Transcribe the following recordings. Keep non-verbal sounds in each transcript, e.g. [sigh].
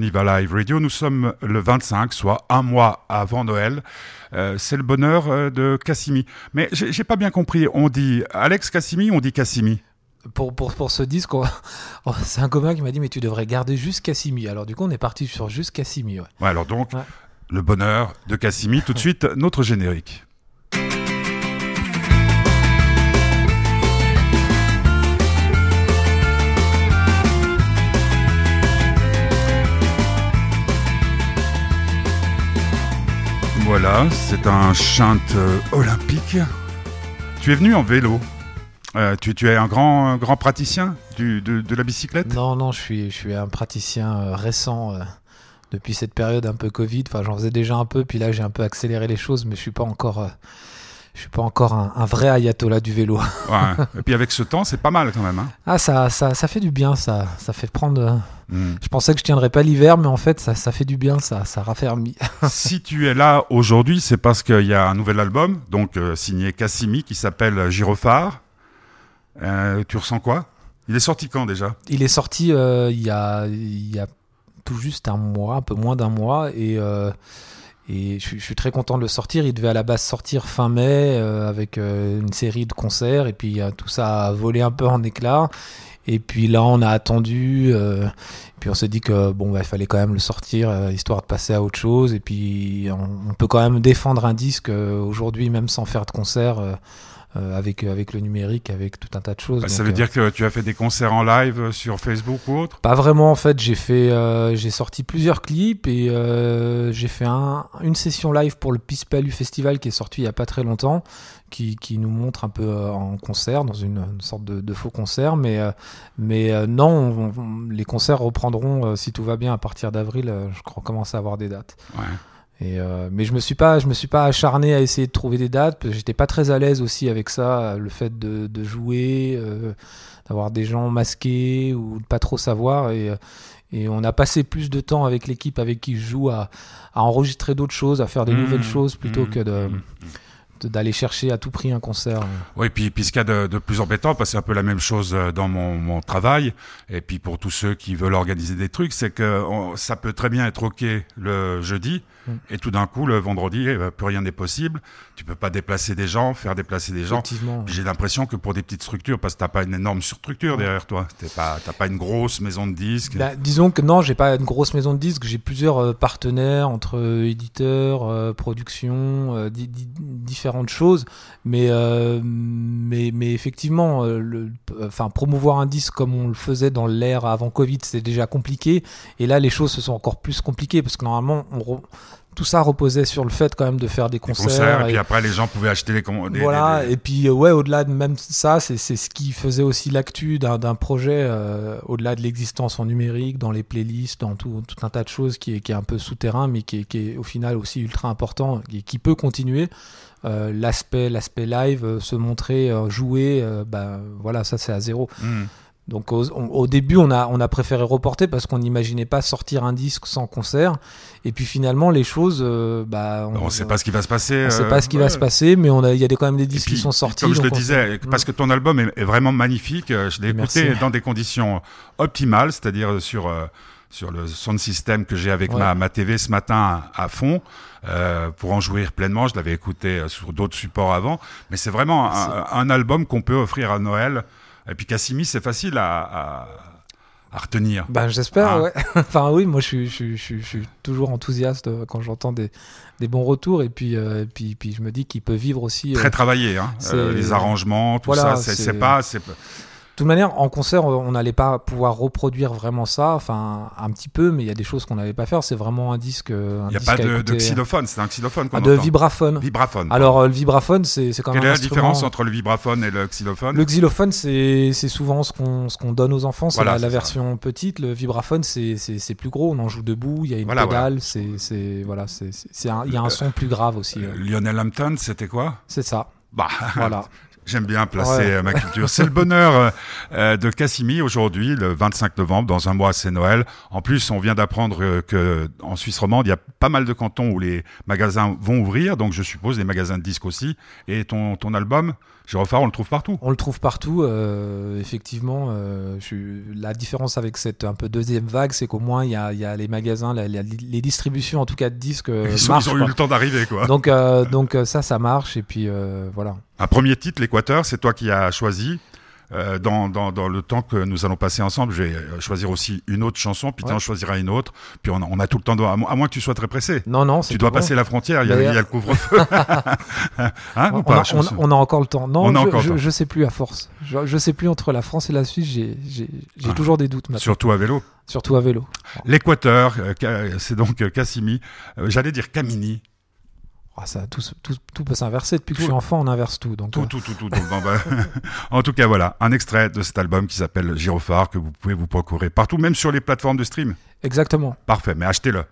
Niva Live Radio, nous sommes le 25, soit un mois avant Noël. Euh, c'est le bonheur euh, de Cassimi. Mais j'ai pas bien compris, on dit Alex Cassimi, on dit Cassimi pour, pour, pour ce disque, [laughs] c'est un copain qui m'a dit mais tu devrais garder juste Cassimi. Alors du coup on est parti sur juste Cassimi. Ouais. ouais alors donc le bonheur de Cassimi. Tout de suite notre générique. Voilà, c'est un chant euh, olympique. Tu es venu en vélo. Euh, tu, es un grand, grand praticien de, la bicyclette? Non, non, je suis, je suis un praticien euh, récent depuis cette période un peu Covid. Enfin, j'en faisais déjà un peu, puis là j'ai un peu accéléré les choses, mais je suis pas encore je suis pas encore un, vrai ayatollah du vélo. [laughs] Ouais. Et puis avec ce temps, c'est pas mal quand même. Hein. Ah, ça, ça, ça, fait du bien, ça. Ça fait prendre. Hmm. Je pensais que je tiendrais pas l'hiver, mais en fait, ça, ça fait du bien, ça, ça raffermit. [laughs] si tu es là aujourd'hui, c'est parce qu'il y a un nouvel album, donc euh, signé Cassimi, qui s'appelle Gyrophare. Euh, tu ressens quoi? Il est sorti quand déjà? Il est sorti euh, il, y a, il y a tout juste un mois, un peu moins d'un mois, et et je, suis très content de le sortir. Il devait à la base sortir fin mai euh, avec euh, une série de concerts. Et puis tout ça a volé un peu en éclats. Et puis là, on a attendu. Euh, puis on s'est dit que bon, bah, fallait quand même le sortir, histoire de passer à autre chose. Et puis on peut quand même défendre un disque aujourd'hui, même sans faire de concert. Euh, avec, avec le numérique, avec tout un tas de choses. Bah, ça veut dire que tu as fait des concerts en live sur Facebook ou autre? Pas vraiment en fait. J'ai fait, euh, j'ai sorti plusieurs clips et euh, j'ai fait un, une session live pour le Pispalu Festival qui est sorti il y a pas très longtemps. Qui, qui, nous montre un peu en concert, dans une, sorte de, de, faux concert. Mais, mais non, les concerts reprendront, si tout va bien, à partir d'avril. je crois commencer à avoir des dates. Ouais. Et euh, mais je me suis pas, je me suis pas acharné à essayer de trouver des dates. parce que J'étais pas très à l'aise aussi avec ça, le fait de, de jouer, euh, d'avoir des gens masqués ou de pas trop savoir. Et, et on a passé plus de temps avec l'équipe avec qui je joue à, à enregistrer d'autres choses, à faire des mmh. nouvelles choses plutôt mmh. que de mmh d'aller chercher à tout prix un concert. Oui, puis, puis ce qu'il y a de, plus embêtant, parce que c'est un peu la même chose euh, dans mon, mon, travail, et puis pour tous ceux qui veulent organiser des trucs, c'est que ça peut très bien être OK le jeudi, et tout d'un coup, le vendredi, eh ben, plus rien n'est possible. Tu peux pas déplacer des gens, faire déplacer des gens. J'ai l'impression que pour des petites structures, parce que t'as pas une énorme structure derrière toi, t'as pas, pas une grosse maison de disques. Bah, disons que non, j'ai pas une grosse maison de disques, j'ai plusieurs euh, partenaires entre euh, éditeurs, productions, différents de choses, mais, euh, mais, mais effectivement, euh, le, enfin, promouvoir un disque comme on le faisait dans l'ère avant Covid, c'est déjà compliqué. Et là, les choses se sont encore plus compliquées parce que normalement, on tout ça reposait sur le fait quand même de faire des concerts. et, puis après, les gens pouvaient acheter les. Des, voilà, et puis euh, ouais, au-delà de même ça, c'est ce qui faisait aussi l'actu d'un projet, au-delà de l'existence en numérique, dans les playlists, dans tout, tout, un tas de choses qui est, qui est un peu souterrain, mais qui est, qui est au final aussi ultra important et qui peut continuer. Euh, l'aspect l'aspect live, euh, se montrer, euh, jouer, bah, voilà, ça c'est à zéro. Hmm. Donc au, début, on a, on a préféré reporter parce qu'on n'imaginait pas sortir un disque sans concert. Et puis finalement, les choses, bah, on ne sait pas ce qui va se passer. On ne sait pas ce qui va se passer, mais on a, il y a quand même des disques qui sont sortis. Comme je le disais, parce que ton album est, vraiment magnifique. Je l'ai écouté dans des conditions optimales, c'est-à-dire sur sur le son système que j'ai avec ma, ma TV ce matin à, fond euh, pour en jouir pleinement. Je l'avais écouté euh, sur d'autres supports avant, mais c'est vraiment un, un, album qu'on peut offrir à Noël. Et puis Cassimi, c'est facile à, à, à, retenir. Ben j'espère, hein ouais. [laughs] enfin oui, moi je suis, je, je, je suis toujours enthousiaste euh, quand j'entends des, des bons retours et puis, euh, puis, puis je me dis qu'il peut vivre aussi. Très travaillé, hein. les arrangements, tout ça. C'est pas, c'est toute manière, en concert, on n'allait pas pouvoir reproduire vraiment ça. Enfin, un petit peu, mais il y a des choses qu'on n'allait pas faire. C'est vraiment un disque. Il n'y a pas de, de, xylophone, c'est un xylophone. Ah, de vibraphone. Vibraphone. Alors, euh, le vibraphone, c'est quand même. Quelle est la différence entre le vibraphone et le xylophone? Le xylophone, c'est souvent ce qu'on donne aux enfants. C'est la, version petite. Le vibraphone, c'est plus gros. On en joue debout. Il y a une pédale. C'est voilà, c'est il y a un son plus grave aussi. Lionel Hampton, c'était quoi? C'est ça. Bah, voilà. [laughs] J'aime bien placer ma culture. [laughs] C'est le bonheur de Cassimi aujourd'hui, le 25 novembre, dans un mois, c'est Noël. En plus, on vient d'apprendre que en Suisse romande, il y a pas mal de cantons où les magasins vont ouvrir, donc je suppose les magasins de disques aussi. Et ton, ton album, Girofard, on le trouve partout. On le trouve partout, euh, effectivement. Euh, je, la différence avec cette un peu deuxième vague, c'est qu'au moins il y a, y a, les magasins, les distributions en tout cas de disques. Ils, ils ont eu le temps d'arriver, quoi. Donc, euh, [laughs] donc ça, ça marche. Et puis voilà. Un premier titre, l'Équateur, c'est toi qui as choisi. Euh, dans, dans, dans, le temps que nous allons passer ensemble, je vais choisir aussi une autre chanson, puis tu en choisiras une autre, puis on a, on a tout le temps, de, à, moins que tu sois très pressé. Non, non, Tu dois passer la frontière, il y, a, il y a le couvre-feu. [laughs] hein, on, a, on, a, encore le temps. Non, je, je, sais plus à force. Je, je, sais plus entre la France et la Suisse, j'ai ah. toujours des doutes maintenant. Surtout à vélo. Surtout à vélo. L'Équateur, euh, c'est donc euh, Cassimi. J'allais dire Camini, ah, ça, tout, tout, tout, peut s'inverser. Depuis que je suis enfant, on inverse tout. Donc, tout, tout, tout, tout, bah, [laughs] en tout cas, voilà, un extrait de cet album qui s'appelle Girophare que vous pouvez vous procurer partout, même sur les plateformes de stream. Exactement. Parfait, mais achetez-le.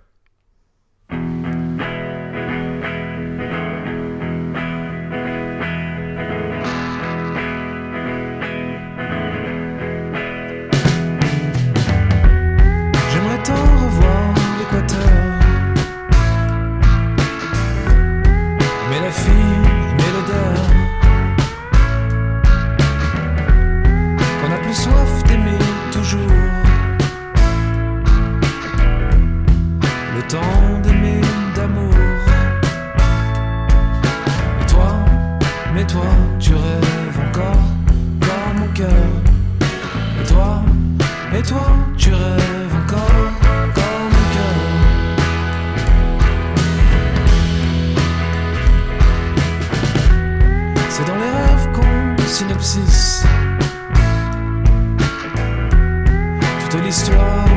strong.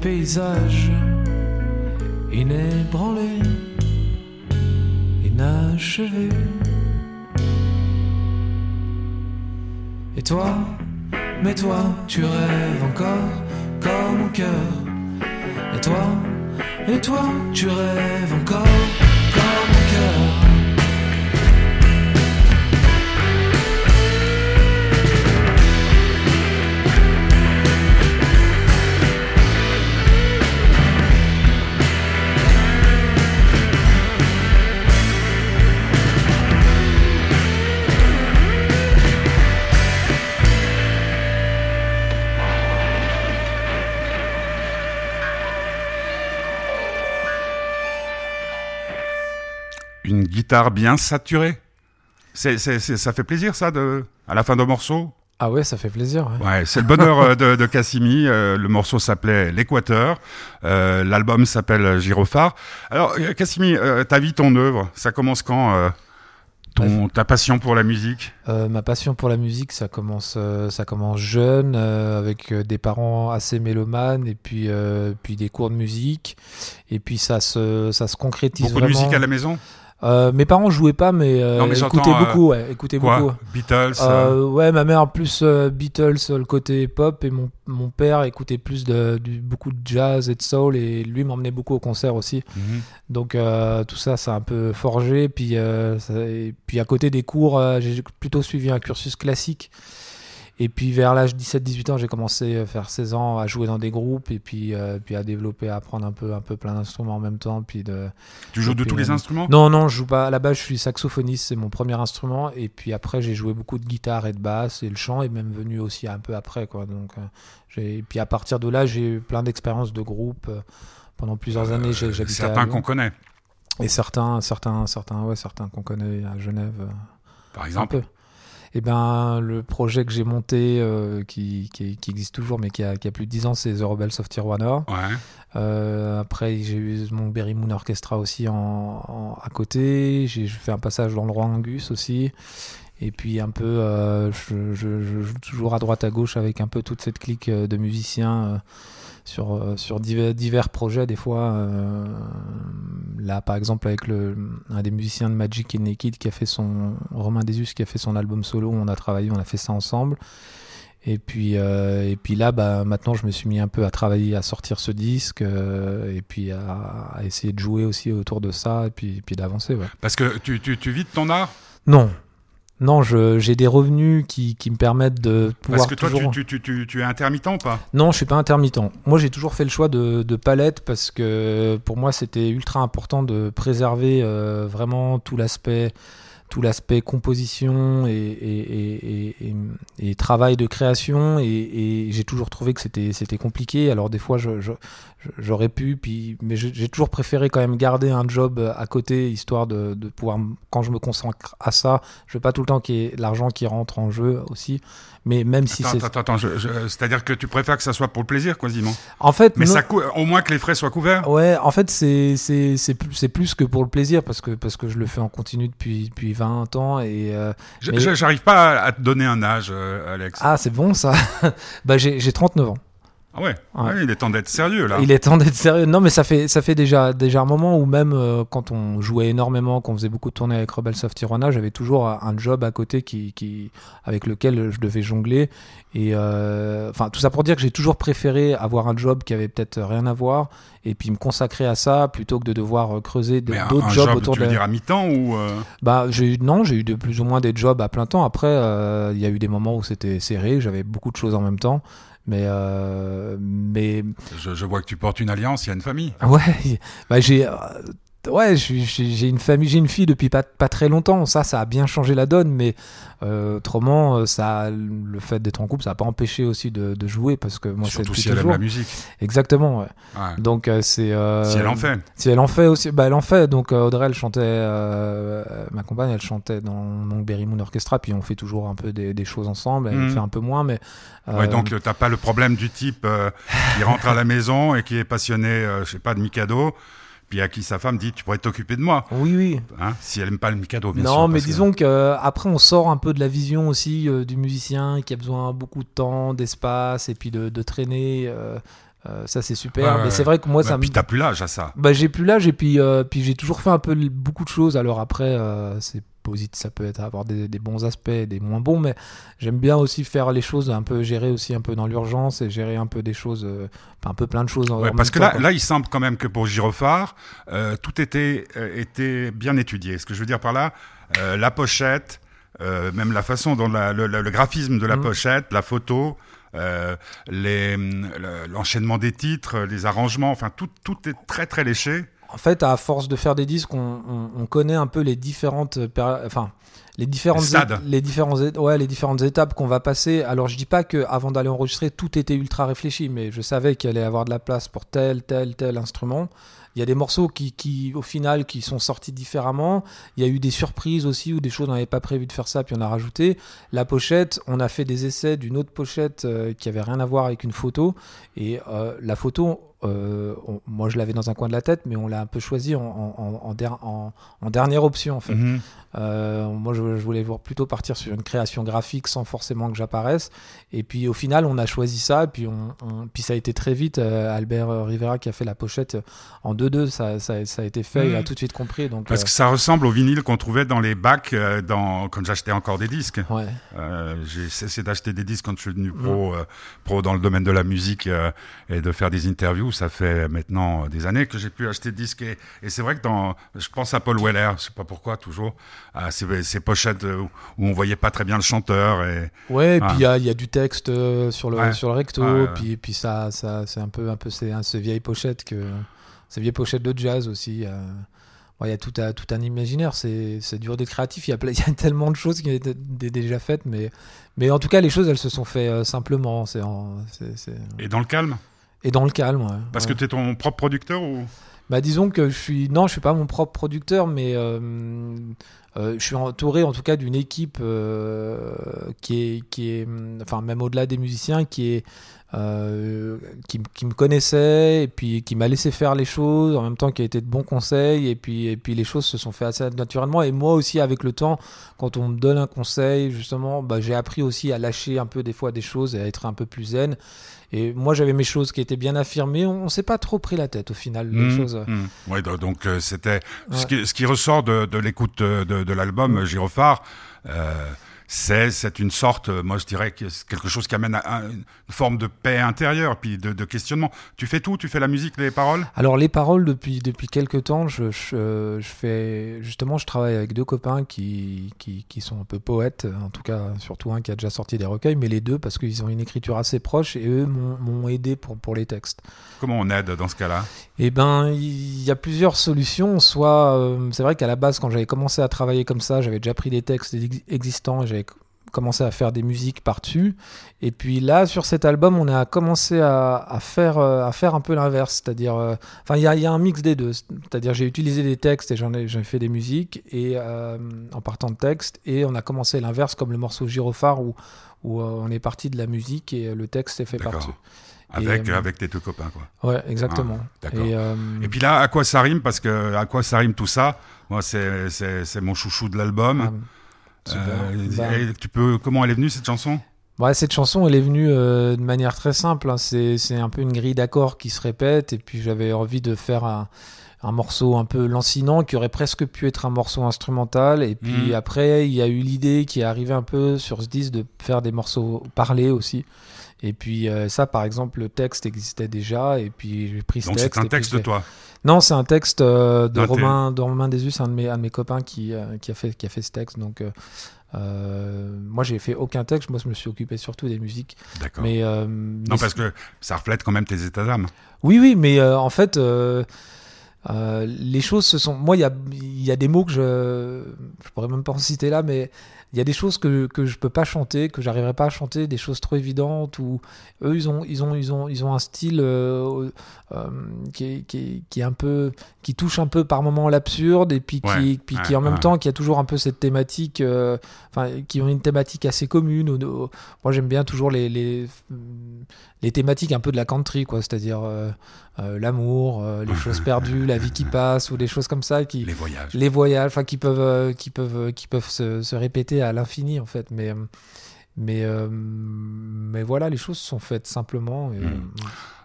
Paysage inébranlé, inachevé. Et toi, mais toi, tu rêves encore comme mon cœur. Et toi, et toi, tu rêves encore comme mon cœur. Guitare bien saturée. C'est, ça fait plaisir ça de, à la fin d'un morceau? Ah ouais, ça fait plaisir. Ouais, c'est le bonheur euh, de, de Cassimi. Euh, le morceau s'appelait L'Équateur. Euh, l'album s'appelle Girophare. Alors, Cassimi, ta vie, ton œuvre, ça commence quand Ton, ta passion pour la musique? Ma passion pour la musique, ça commence, ça commence jeune, avec des parents assez mélomanes, et puis, puis des cours de musique, et puis ça se, ça se concrétise Beaucoup de vraiment. musique à la maison? Euh, mes parents jouaient pas, mais, euh, Non, mais écoutaient euh, beaucoup, ouais, écoutaient beaucoup. Quoi Beatles euh, Euh, ouais, ma mère plus Beatles, le côté pop, et mon, mon père écoutait plus de, du, beaucoup de jazz et de soul, et lui m'emmenait beaucoup au concert aussi. mhm. Donc euh, tout ça, c'est un peu forgé. Puis, euh, ça- et puis à côté des cours, j'ai plutôt suivi un cursus classique. Et puis vers l'âge 17-18 ans, j'ai commencé à faire 16 ans à jouer dans des groupes et puis, euh, puis à développer, à apprendre un peu, un peu plein d'instruments en même temps. Puis de... Tu joues de tous les instruments? Non, non, je joue pas. À la base, je suis saxophoniste, c'est mon premier instrument. Et puis après, j'ai joué beaucoup de guitare et de basse. Et le chant est même venu aussi un peu après. Quoi. Donc, euh. Et puis à partir de là, j'ai eu plein d'expériences de groupe. euh, Pendant plusieurs années, j'ai, j'habitais à Certains qu'on connaît, Et certains, certains, certains, ouais, certains qu'on connaît à Genève, par exemple. Et ben, le projet que j'ai monté, euh, qui, qui, qui existe toujours, mais qui a, qui a plus de 10 ans, c'est The Rebels of Tijuana. Ouais. Euh, après, j'ai eu mon Berry Moon Orchestra aussi en, en- à côté. J'ai fait un passage dans le Roi Angus aussi. Et puis un peu, euh, je, je- je joue toujours à droite à gauche avec un peu toute cette clique euh, de musiciens euh, sur, euh, sur divers, divers projets des fois. euh, là, par exemple, avec le, un des musiciens de Magic and Naked qui a fait son Romain Desus qui a fait son album solo, on a travaillé, on a fait ça ensemble. Et puis, euh, et puis là, bah, maintenant, je me suis mis un peu à travailler, à sortir ce disque, euh, et puis à, à essayer de jouer aussi autour de ça, et puis, et puis d'avancer. Ouais. Parce que tu, tu, tu vis de ton art? Non, non, je- j'ai des revenus qui, qui me permettent de pouvoir Parce que toi, toujours. tu, tu, tu, tu es intermittent ou pas? Non, je suis pas intermittent. Moi, j'ai toujours fait le choix de, de palette parce que pour moi, c'était ultra important de préserver euh, vraiment tout l'aspect, tout l'aspect composition et, et, et, et- et- et travail de création. Et, j'ai toujours trouvé que c'était, c'était compliqué. Alors des fois, je, j'aurais pu, puis, mais j'ai toujours préféré quand même garder un job à côté, histoire de, de pouvoir, quand je me consacre à ça, je veux pas tout le temps qu'il y ait l'argent qui rentre en jeu aussi. Mais même si c'est, attends, attends, je- je- c'est-à-dire que tu préfères que ça soit pour le plaisir, quasiment. en fait, Mais non- ça au moins que les frais soient couverts. Ouais, en fait, c'est c'est c'est plus c'est plus que pour le plaisir parce que parce que je le fais en continu depuis depuis 20 ans et euh, Je- Mais- J'arrive pas à, te donner un âge, euh, Alex. ah, c'est bon ça. [laughs] bah j'ai j'ai 39 ans. Ah ouais, Ouais. Ouais, il est temps d'être sérieux là. Il est temps d'être sérieux. Non, mais ça fait ça fait déjà déjà un moment où même euh, quand on jouait énormément, qu'on faisait beaucoup de tournées avec Rebels of Tijuana, j'avais toujours un job à côté qui qui avec lequel je devais jongler et euh, enfin tout ça pour dire que j'ai toujours préféré avoir un job qui avait peut-être rien à voir et puis me consacrer à ça plutôt que de devoir euh, creuser de- d'autres un jobs job, autour tu de veux dire à mi-temps ou euh, Bah, j'ai non, j'ai eu de plus ou moins des jobs à plein temps. Après, euh, il y a eu des moments où c'était serré, j'avais beaucoup de choses en même temps. Mais, euh, mais je, je vois que tu portes une alliance, il y a une famille. ouais, [laughs] bah, j'ai, euh, ouais, j'ai une famille, j'ai une fille depuis pas, pas très longtemps. Ça, ça a bien changé la donne. Mais euh, autrement, euh, ça, le fait d'être en couple, ça n'a pas empêché aussi de, de jouer parce que moi, c'est Surtout si elle aime la musique. Exactement. Ouais. Ouais. Donc euh, c'est. euh, Si elle en fait. Si elle en fait aussi, bah elle en fait. Donc Audrey, elle chantait, ma compagne, elle chantait dans mon Berry Moon Orchestra, puis on fait toujours un peu des, des choses ensemble. Elle Mhm. fait un peu moins, mais. Ouais, donc t'as pas le problème du type qui rentre à la maison et qui est passionné, je sais pas, de Mikado, puis à qui sa femme dit tu pourrais t'occuper de moi, Oui, oui. hein, si elle aime pas le Mikado, bien non, sûr. mais disons que euh, après on sort un peu de la vision aussi euh, du musicien qui a besoin beaucoup de temps, d'espace et puis de, de traîner. euh, euh, ça c'est super. Ouais, mais c'est vrai que moi Bah, ça me. puis t'as plus l'âge à ça. Bah, j'ai plus l'âge et puis, puis j'ai toujours fait un peu beaucoup de choses. Alors après, c'est ça peut être avoir des, des bons aspects, des moins bons, mais j'aime bien aussi faire les choses un peu gérer aussi un peu dans l'urgence et gérer un peu des choses, euh, un peu plein de choses. En, Ouais, en parce que temps, là, quoi. là, il semble quand même que pour Girophare, euh, tout était, euh, était bien étudié. Ce que je veux dire par là, la pochette, même la façon dont la- le, le- le graphisme de la Mhm. pochette, la photo, euh, le- l'enchaînement des titres, les arrangements, enfin tout, tout est très très léché. En fait, à force de faire des disques, on, on- on connaît un peu les différentes, enfin, les différentes, Les les ouais, les différentes étapes qu'on va passer. Alors, je dis pas que avant d'aller enregistrer, tout était ultra réfléchi, mais je savais qu'il allait y avoir de la place pour tel, tel, tel instrument. il y a des morceaux qui, qui, au final, qui sont sortis différemment. Il y a eu des surprises aussi ou des choses on n'avait pas prévu de faire ça, puis on a rajouté. La pochette, on a fait des essais d'une autre pochette euh, qui avait rien à voir avec une photo. Et euh, la photo, euh, moi je l'avais dans un coin de la tête, mais on l'a un peu choisi en, en, en, en dernière option en fait. Mhm. Euh, moi je, voulais voir plutôt partir sur une création graphique sans forcément que j'apparaisse. Et puis au final on a choisi ça, et puis, on, puis ça a été très vite. Euh, Albert Rivera qui a fait la pochette en 2-2, ça, ça, ça, a été fait, il a mhm. tout de suite compris. Donc, Parce que ça ressemble au vinyle qu'on trouvait dans les bacs dans, quand j'achetais encore des disques. Ouais. J'ai cessé d'acheter des disques quand je suis devenu pro, mhm. pro dans le domaine de la musique et de faire des interviews ça fait maintenant des années que j'ai pu acheter de disques. Et, c'est vrai que dans, je pense à Paul Weller, je sais pas pourquoi toujours, à ces, pochettes où on voyait pas très bien le chanteur. Et, ouais, et puis il y, a, du texte euh, sur le, sur le recto, puis, puis ça, ça c'est un peu, un peu ces, ces vieilles pochettes que, ces vieilles pochettes de jazz aussi. il y a tout, à, tout un imaginaire, c'est dur d'être créatif, il y, a, [laughs] il y a tellement de choses qui ont été déjà faites, mais, mais en tout cas, les choses, elles se sont faites euh, simplement. c'est Et dans le calme? Et dans le calme, ouais. Parce que tu es ton propre producteur ou? Bah disons que je suis non je suis pas mon propre producteur mais euh, euh, je suis entouré en tout cas d'une équipe euh, qui est qui est enfin même au-delà des musiciens qui est qui, qui, me connaissait et puis qui m'a laissé faire les choses en même temps qui a été de bons conseils et puis et puis les choses se sont fait assez naturellement. Et moi aussi avec le temps quand on me donne un conseil justement bah, j'ai appris aussi à lâcher un peu des fois des choses et à être un peu plus zen et moi, j'avais mes choses qui étaient bien affirmées. On, ne s'est pas trop pris la tête au final. Mmh, choses. Mmh. Ouais, donc euh, c'était ce, qui, ce, qui, ressort de, de l'écoute de, de l'album mmh. Girophare. Euh, c'est une sorte, euh, moi je dirais, quelque chose qui amène à, une forme de paix intérieure, puis de, de, questionnement. Tu fais tout Tu fais la musique, les paroles? Alors les paroles, depuis, depuis quelques temps, je, je, je, fais justement, je travaille avec deux copains qui, qui, qui, sont un peu poètes, en tout cas surtout un qui a déjà sorti des recueils, mais les deux parce qu'ils ont une écriture assez proche et eux m'ont aidé pour, pour les textes. Comment on aide dans ce cas-là? Eh ben, il y a plusieurs solutions. Soit, euh, c'est vrai qu'à la base, quand j'avais commencé à travailler comme ça, j'avais déjà pris des textes existants, j'avais commencé à faire des musiques par-dessus. Et puis là, sur cet album, on a commencé à, faire, euh, à faire un peu l'inverse. C'est-à-dire, euh, enfin, il y a, un mix des deux. C'est-à-dire, j'ai utilisé des textes et j'en ai, fait des musiques et, euh, en partant de textes. Et on a commencé l'inverse, comme le morceau Gyrophare, où, où on est parti de la musique et le texte est fait par-dessus. Avec, avec tes deux copains, quoi. Ouais, exactement. Ah, et, et, puis là, à quoi ça rime? Parce que à quoi ça rime tout ça? Moi, c'est mon chouchou de l'album. Ah, euh, bah. tu peux, comment elle est venue cette chanson? Ouais, cette chanson, elle est venue euh, de manière très simple. Hein. C'est, un peu une grille d'accords qui se répète. Et puis j'avais envie de faire un, morceau un peu lancinant qui aurait presque pu être un morceau instrumental. Et puis mhm. après, il y a eu l'idée qui est arrivée un peu sur ce disque de faire des morceaux parlés aussi. Et puis euh, ça, par exemple, le texte existait déjà. Et puis j'ai pris ce Donc texte. Donc c'est un texte de toi non, c'est un texte euh, de, Romain, de Romain Desus, un de mes, un de mes copains qui, euh, qui, a fait, qui a fait ce texte. Donc, moi, j'ai fait aucun texte. Moi, je me suis occupé surtout des musiques. D'accord. Mais, non, parce que ça reflète quand même tes états d'âme. Oui, oui, mais en fait, les choses se sont. Moi, il y a, y a des mots que je. Je pourrais même pas en citer là, mais il y a des choses que, que je peux pas chanter, que j'arriverai pas à chanter, des choses trop évidentes ou eux ils ont ils ont ils ont ils ont un style euh, euh, qui, est, qui, qui, est, un peu qui touche un peu par moment l'absurde et puis qui puis qui en même temps qui a toujours un peu cette thématique euh, enfin qui ont une thématique assez commune. Moi j'aime bien toujours les, les les thématiques un peu de la country quoi c'est-à-dire euh, l'amour, euh, les [laughs] choses perdues, la vie qui passe ou des choses comme ça qui les voyages, les voyages, enfin qui peuvent euh, qui peuvent qui peuvent se, se répéter à l'infini en fait, mais mais mais voilà, les choses sont faites simplement. Hmm.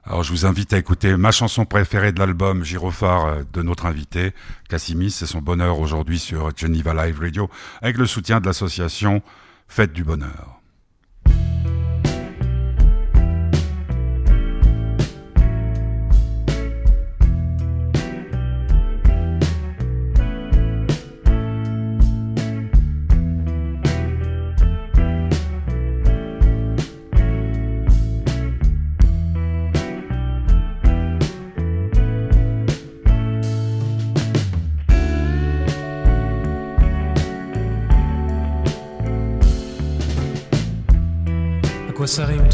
Alors je vous invite à écouter ma chanson préférée de l'album Girophare de notre invité Cassimis. C'est son bonheur aujourd'hui sur Geneva Live Radio avec le soutien de l'association Fête du Bonheur.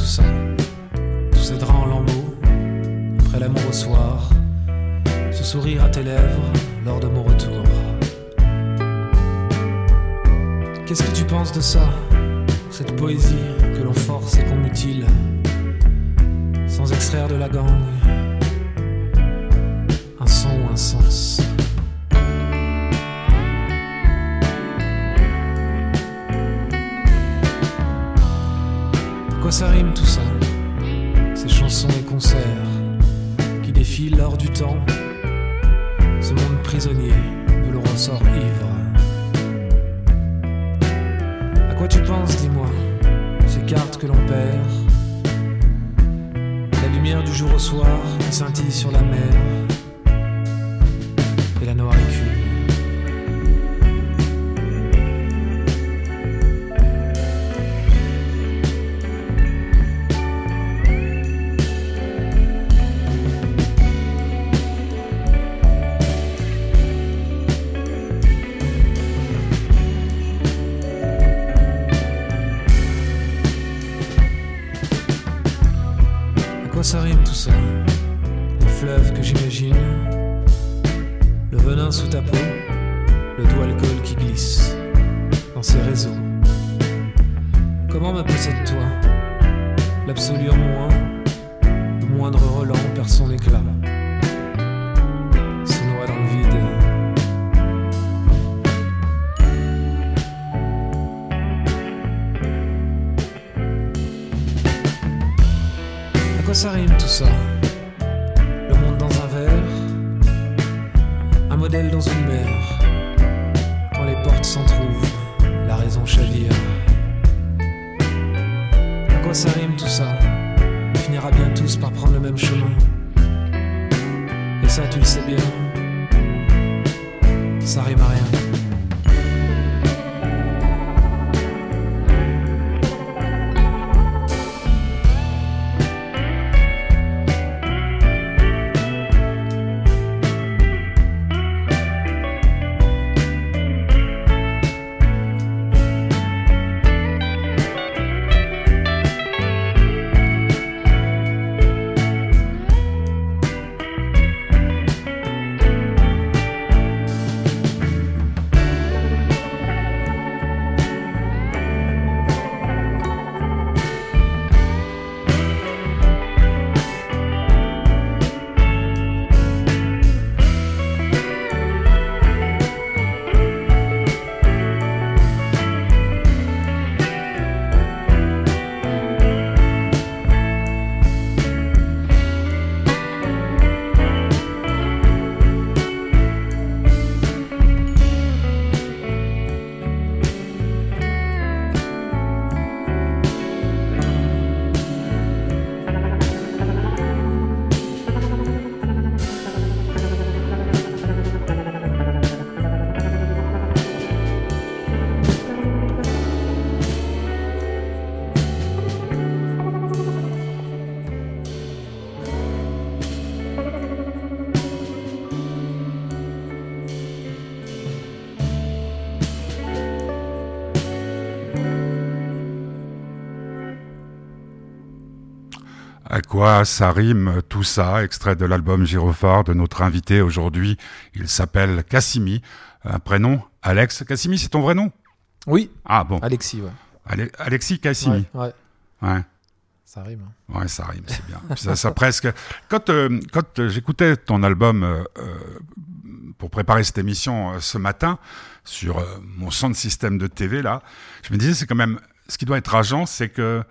Tout ça Tous ces draps en lambeaux, après l'amour au soir, ce sourire à tes lèvres lors de mon retour. Qu'est-ce que tu penses de ça? Cette poésie que l'on force et qu'on mutile, sans extraire de la gangue un son ou un sens. Ça rime tout ça. Ces chansons et concerts qui défilent lors du temps, ce monde prisonnier de le ressort ivre. À quoi tu penses, dis-moi Ces cartes que l'on perd? La lumière du jour au soir qui scintille sur la mer Quoi ça rime tout ça Extrait de l'album Gyrophare de notre invité aujourd'hui. Il s'appelle Cassimi. Un prénom Alex. Cassimi, c'est ton vrai nom? Oui, Ah bon. Alexis, ouais. Ale- Alexis Cassimi. Ouais, ouais, Ouais. ça rime. hein. Ouais, ça rime, c'est bien. Ça, ça [laughs] presque. Quand euh, quand euh, j'écoutais ton album euh, pour préparer cette émission euh, ce matin sur mon son de système de TV là, je me disais c'est quand même ce qui doit être rageant, c'est que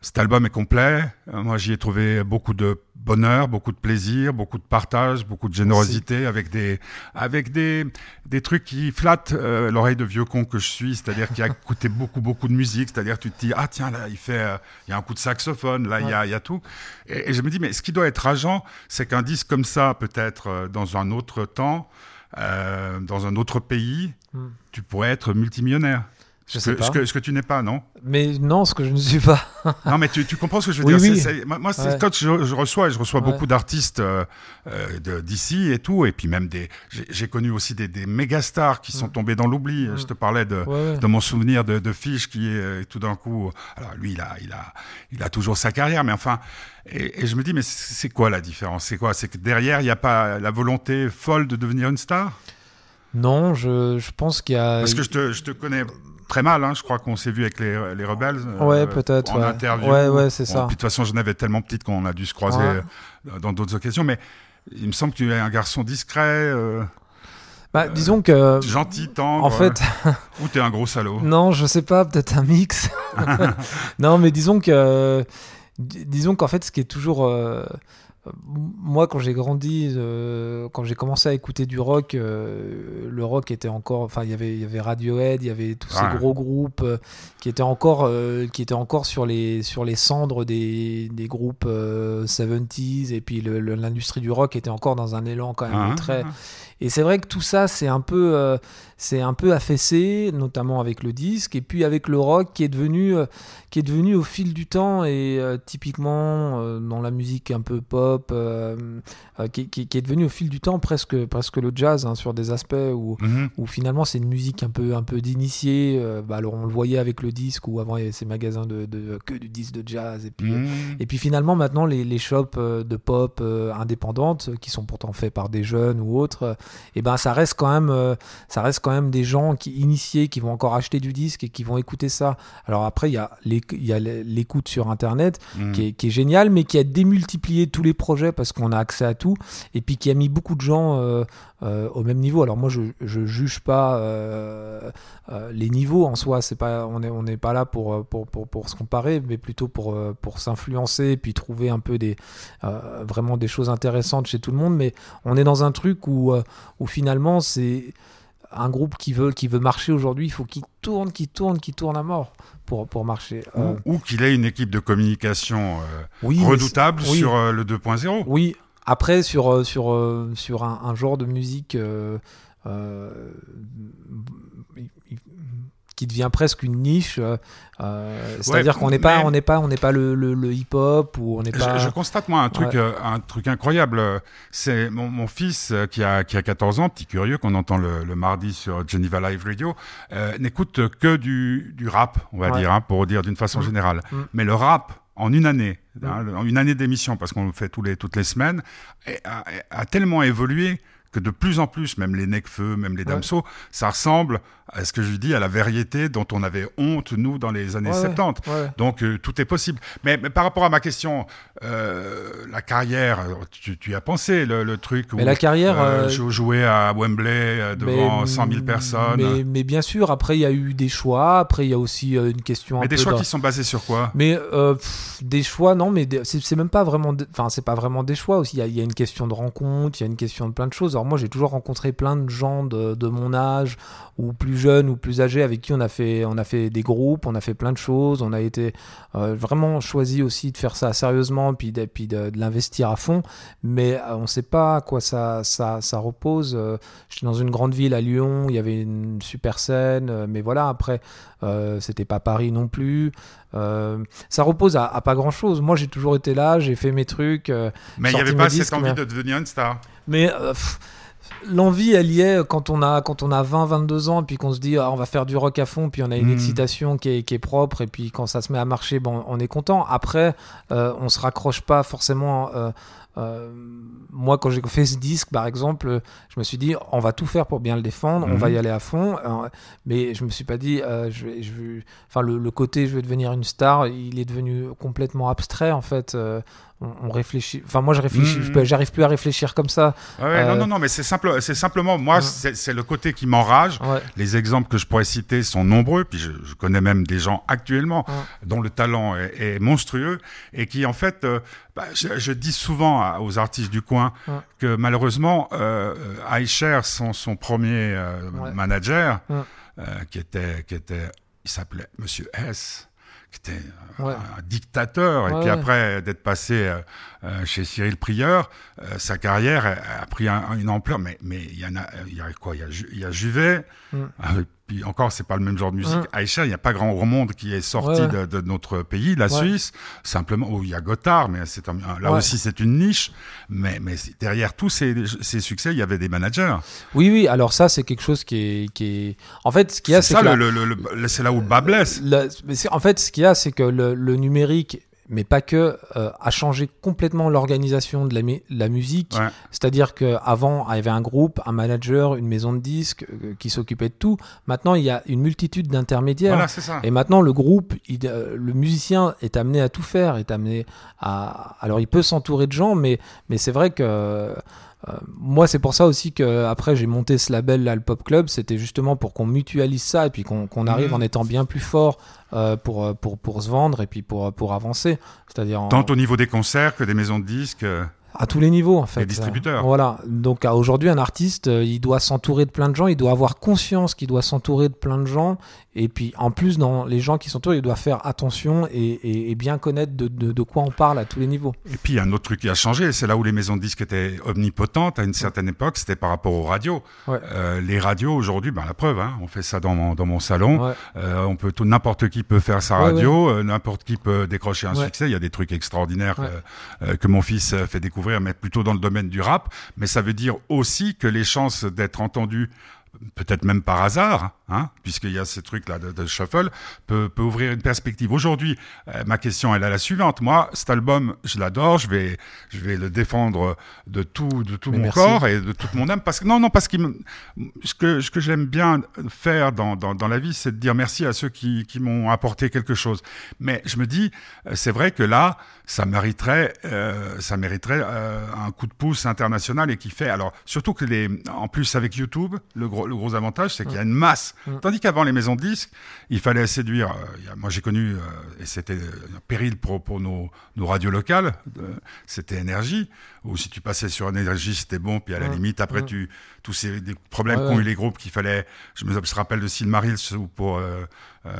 cet album est complet. Euh, moi, j'y ai trouvé beaucoup de bonheur, beaucoup de plaisir, beaucoup de partage, beaucoup de générosité, avec des avec des des trucs qui flattent euh, l'oreille de vieux con que je suis, c'est-à-dire qu'il a [laughs] écouté beaucoup beaucoup de musique, c'est-à-dire tu te dis ah tiens là il fait euh, il y a un coup de saxophone, là il y a il y a tout, et, et je me dis mais ce qui doit être rageant, c'est qu'un disque comme ça peut-être euh, dans un autre temps, dans un autre pays, Hmm. tu pourrais être multimillionnaire. Je sais que, pas. ce, que, ce que tu n'es pas, non? Mais non, ce que je ne suis pas. [laughs] Non, mais tu, tu comprends ce que je veux Oui, dire oui. Moi, Ouais. quand je, je reçois, et je reçois Ouais. beaucoup d'artistes euh, euh, d'ici et tout, et puis même des. J'ai connu aussi des, des méga stars qui sont tombés dans l'oubli. Je te parlais de, Ouais, de mon souvenir de, de Fish qui est euh, tout d'un coup. Alors lui, il a, il a, il a toujours sa carrière, mais enfin. Et, et je me dis, mais c'est c'est quoi la différence? C'est quoi? C'est que derrière, il n'y a pas la volonté folle de devenir une star? Non, je, je pense qu'il y a. Parce que je te, je te connais très mal. Hein. Je crois qu'on s'est vu avec les, les rebelles. euh, Ouais, peut-être, En ouais. interview. Ouais, ouais, c'est ça. puis de toute façon, j'en avais tellement petite qu'on a dû se croiser Ouais. euh, dans d'autres occasions. Mais il me semble que tu es un garçon discret, euh, Bah, disons que. gentil, tendre. En fait, ou t'es un gros salaud. [laughs] non, je sais pas, peut-être un mix. [laughs] non, mais disons que. dis- Disons qu'en fait, ce qui est toujours. Euh, moi, quand j'ai grandi, euh, quand j'ai commencé à écouter du rock, euh, le rock était encore, enfin, il y avait, il y avait Radiohead, il y avait tous Ouais. ces gros groupes euh, qui étaient encore, qui étaient encore sur les, sur les cendres des, des groupes euh, 70s, et puis l'industrie du rock était encore dans un élan quand même Hein très, et c'est vrai que tout ça, c'est un peu, c'est un peu affaissé, notamment avec le disque, et puis avec le rock qui est devenu, qui est devenu au fil du temps et typiquement dans la musique un peu pop, euh, euh, qui, qui- qui est devenu au fil du temps presque, presque le jazz hein, sur des aspects où, Mhm. où finalement c'est une musique un peu, un peu d'initié. euh, bah, alors on le voyait avec le disque ou avant il y avait ces magasins de, de que du disque de jazz et puis. Mhm. et puis finalement, maintenant, les, les shops de pop indépendantes, qui sont pourtant faits par des jeunes ou autres, eh ben ça reste quand même, ça reste quand même des gens qui initiés, qui vont encore acheter du disque et qui vont écouter ça. Alors après, il y a l'écoute sur Internet Mhm. qui est, qui est génial, mais qui a démultiplié tous les projets parce qu'on a accès à tout, et puis qui a mis beaucoup de gens euh, euh, au même niveau. Alors moi, je, je juge pas euh, les niveaux en soi. C'est pas, on est, on n'est pas là pour, pour, pour, pour se comparer, mais plutôt pour, pour s'influencer, et puis trouver un peu des, vraiment des choses intéressantes chez tout le monde. Mais on est dans un truc où, où finalement, c'est un groupe qui veut, qui veut marcher aujourd'hui, il faut qu'il tourne, qu'il tourne, qu'il tourne à mort pour, pour marcher. Euh, Ou, ou qu'il ait une équipe de communication euh, oui, redoutable oui. sur euh, le 2.0. Oui, après sur, sur, sur un, un genre de musique qui devient presque une niche, euh, euh, c'est-à-dire qu'on n'est pas, on n'est pas, on n'est pas le, le- le hip-hop ou on n'est Je, pas. je constate moi un truc, Ouais. euh, un truc incroyable. C'est mon, mon fils euh, qui a qui a 14 ans, petit curieux qu'on entend le, le mardi sur Geneva Live Radio, euh, n'écoute que du du rap, on va Ouais. dire, hein, pour dire d'une façon Mm. générale. Mm. Mais le rap en une année, Mm. hein, une année d'émission, parce qu'on le fait tous les toutes les semaines, a, a tellement évolué que de plus en plus, même les Necfeu, même les Ouais. Damso, ça ressemble à ce que je dis à la variété dont on avait honte nous dans les années Ouais, ouais. 70. Ouais. Donc euh, tout est possible. Mais, mais par rapport à ma question, euh, la carrière, tu, tu y as pensé le, le truc où Mais la carrière, euh, euh, jou- jouer à Wembley devant mais- 100 000 personnes. Mais, Mais, mais bien sûr, après il y a eu des choix. Après il y a aussi une question un des peu choix dans- qui sont basés sur quoi? Mais pff, des choix, non, mais des- c'est c'est même pas vraiment, de- enfin c'est pas vraiment des choix aussi. Il y, a, il y a une question de rencontre, il y a une question de plein de choses. Alors moi j'ai toujours rencontré plein de gens de, de mon âge ou plus jeunes ou plus âgés avec qui on a fait, on a fait des groupes, on a fait plein de choses, on a été euh, vraiment choisi aussi de faire ça sérieusement, puis de, puis de, de l'investir à fond. Mais euh, on sait pas à quoi ça, ça, ça repose. Euh, J'étais dans une grande ville à Lyon, il y avait une super scène, mais voilà après. Euh, c'était pas Paris non plus. Euh, ça repose à, à pas grand chose. Moi, j'ai toujours été là, j'ai fait mes trucs. Mais il n'y avait pas disques, cette envie mais- de devenir une star. mais euh, pff, l'envie, elle y est quand on a quand on a 20, 22 ans, puis qu'on se dit ah, on va faire du rock à fond, puis on a une Mhm. excitation qui est, qui est propre, et puis quand ça se met à marcher, bon, on est content. Après, euh, on se raccroche pas forcément. euh, euh, moi, quand j'ai fait ce disque, par exemple, je me suis dit, on va tout faire pour bien le défendre, on va y aller à fond. euh, mais je me suis pas dit, euh, je vais, je vais- enfin, le, le côté, je vais devenir une star, il est devenu complètement abstrait en fait. On, on réfléchit. Enfin, moi, je réfléchis. Je peux- J'arrive plus à réfléchir comme ça. Ouais, Euh, Non, non, non, mais c'est simple, c'est simplement, moi, Ouais. c'est le côté qui m'enrage. Ouais. Les exemples que je pourrais citer sont nombreux, puis je, je connais même des gens actuellement dont le talent est, est monstrueux et qui, en fait, euh, bah, je, je dis souvent à- aux artistes du coin que malheureusement, euh, son, son premier euh, manager, qui était, qui était, il s'appelait Monsieur S, qui était un, Ouais. un dictateur, et Ouais, puis après d'être passé euh, euh, chez Cyril Prieur, euh, sa carrière a, a pris un- une ampleur. Mais mais il y en a, il y a quoi? Il y a, Ju- il y a Juvet, Mm. avec puis encore, c'est pas le même genre de musique. Hum. Aïcha, il n'y a pas grand monde qui est sorti Ouais, De, de notre pays, la Ouais. Suisse. Simplement, où il y a Gotthard, mais c'est un- là aussi c'est une niche. Mais, mais derrière tous ces, ces succès, il y avait des managers. Oui, oui. Alors ça, c'est quelque chose qui est, qui est. En fait, ce qu'il y a, C'est que le, la- le- le- c'est là où le bas blesse. le- mais en fait, ce qu'il y a, c'est que le, le numérique, mais pas que, euh, a changé complètement l'organisation de la, mu- la musique. Ouais. C'est-à-dire qu'avant, il y avait un groupe, un manager, une maison de disques euh, qui s'occupait de tout. Maintenant, il y a une multitude d'intermédiaires. Voilà. Et maintenant, le groupe, il- euh, le musicien est amené à tout faire, est amené à. Alors, il peut s'entourer de gens, mais, mais c'est vrai que. Euh, moi, c'est pour ça aussi que après j'ai monté ce label là, le Pop Club. C'était justement pour qu'on mutualise ça et puis qu'on arrive Mhm. en étant bien plus fort euh, pour, euh, pour, pour se vendre et puis pour, pour avancer. C'est-à-dire en- Tant au niveau des concerts que des maisons de disques. à tous les niveaux en fait. distributeurs. Voilà. Donc aujourd'hui, un artiste, il doit s'entourer de plein de gens, il doit avoir conscience qu'il doit s'entourer de plein de gens. Et puis en plus, dans les gens qui s'entourent, il doit faire attention et, et- et bien connaître de, de- de quoi on parle à tous les niveaux. Et puis, il y a un autre truc qui a changé, c'est là où les maisons de disques étaient omnipotentes à une certaine époque, c'était par rapport aux radios. Ouais. Euh, les radios, aujourd'hui, ben, la preuve, hein, on fait ça dans mon, dans mon salon, Ouais. Euh, on peut n'importe qui peut faire sa Ouais, radio, euh, n'importe qui peut décrocher un succès. Il y a des trucs extraordinaires que mon fils fait découvrir, mais plutôt dans le domaine du rap. Mais ça veut dire aussi que les chances d'être entendu peut-être même par hasard, hein, puisqu'il y a ces trucs-là de, de shuffle, peut, peut ouvrir une perspective. Aujourd'hui, euh, ma question elle est la suivante. Moi, cet album, je l'adore, je vais, je vais le défendre de tout, de tout Mais mon merci. corps et de toute mon âme. Parce que non, non, parce que ce que, ce que j'aime bien faire dans, dans, dans la vie, c'est de dire merci à ceux qui, qui m'ont apporté quelque chose. Mais je me dis, euh, c'est vrai que là, ça mériterait, euh, ça mériterait euh, un coup de pouce international et qui fait. Alors surtout que les, en plus avec YouTube, le gros, le gros avantage, c'est qu'il y a une masse. Mm. Tandis qu'avant les maisons de disques, il fallait séduire. euh, moi, j'ai connu euh, et c'était un péril pour, pour nos, nos radios locales. euh, c'était énergie. Ou si tu passais sur énergie, c'était bon. Puis à la limite, après, tu tous ces des problèmes qu'ont eu les groupes qu'il fallait. Je me je rappelle de Silmarils ou pour euh, euh,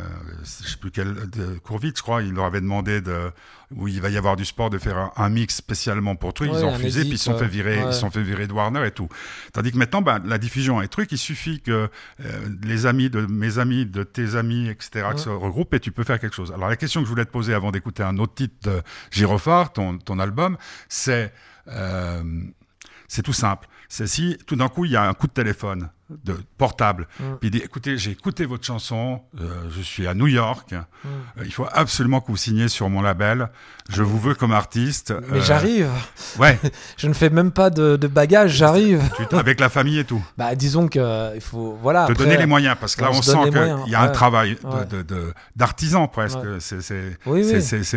je sais plus quel de Courvitz, je crois. Il leur avait demandé de où il va y avoir du sport de faire un, un mix spécialement pour trucs. Ils ont un refusé, puis ils se sont fait virer, ils sont fait virer de Warner et tout. Tandis que maintenant, ben, la diffusion est truc. Il suffit que euh, les amis de mes amis, de tes amis, etc., Ouais. se regroupent et tu peux faire quelque chose. Alors la question que je voulais te poser avant d'écouter un autre titre de Girophare, ton, ton album, c'est euh, c'est tout simple. C'est si tout d'un coup il y a un coup de téléphone de portable, Mm. puis il dit écoutez, j'ai écouté votre chanson, euh, je suis à New York, Mm. euh, il faut absolument que vous signiez sur mon label, je vous veux comme artiste. Mais Euh, j'arrive. Ouais, [laughs] Je ne fais même pas de, de bagages. J'arrive. avec la famille et tout. [laughs] Bah, disons que il faut voilà. te après- donner les moyens parce que là on sent qu'il y a un travail de- Ouais. de- de- d'artisan presque Ouais. c'est Oui,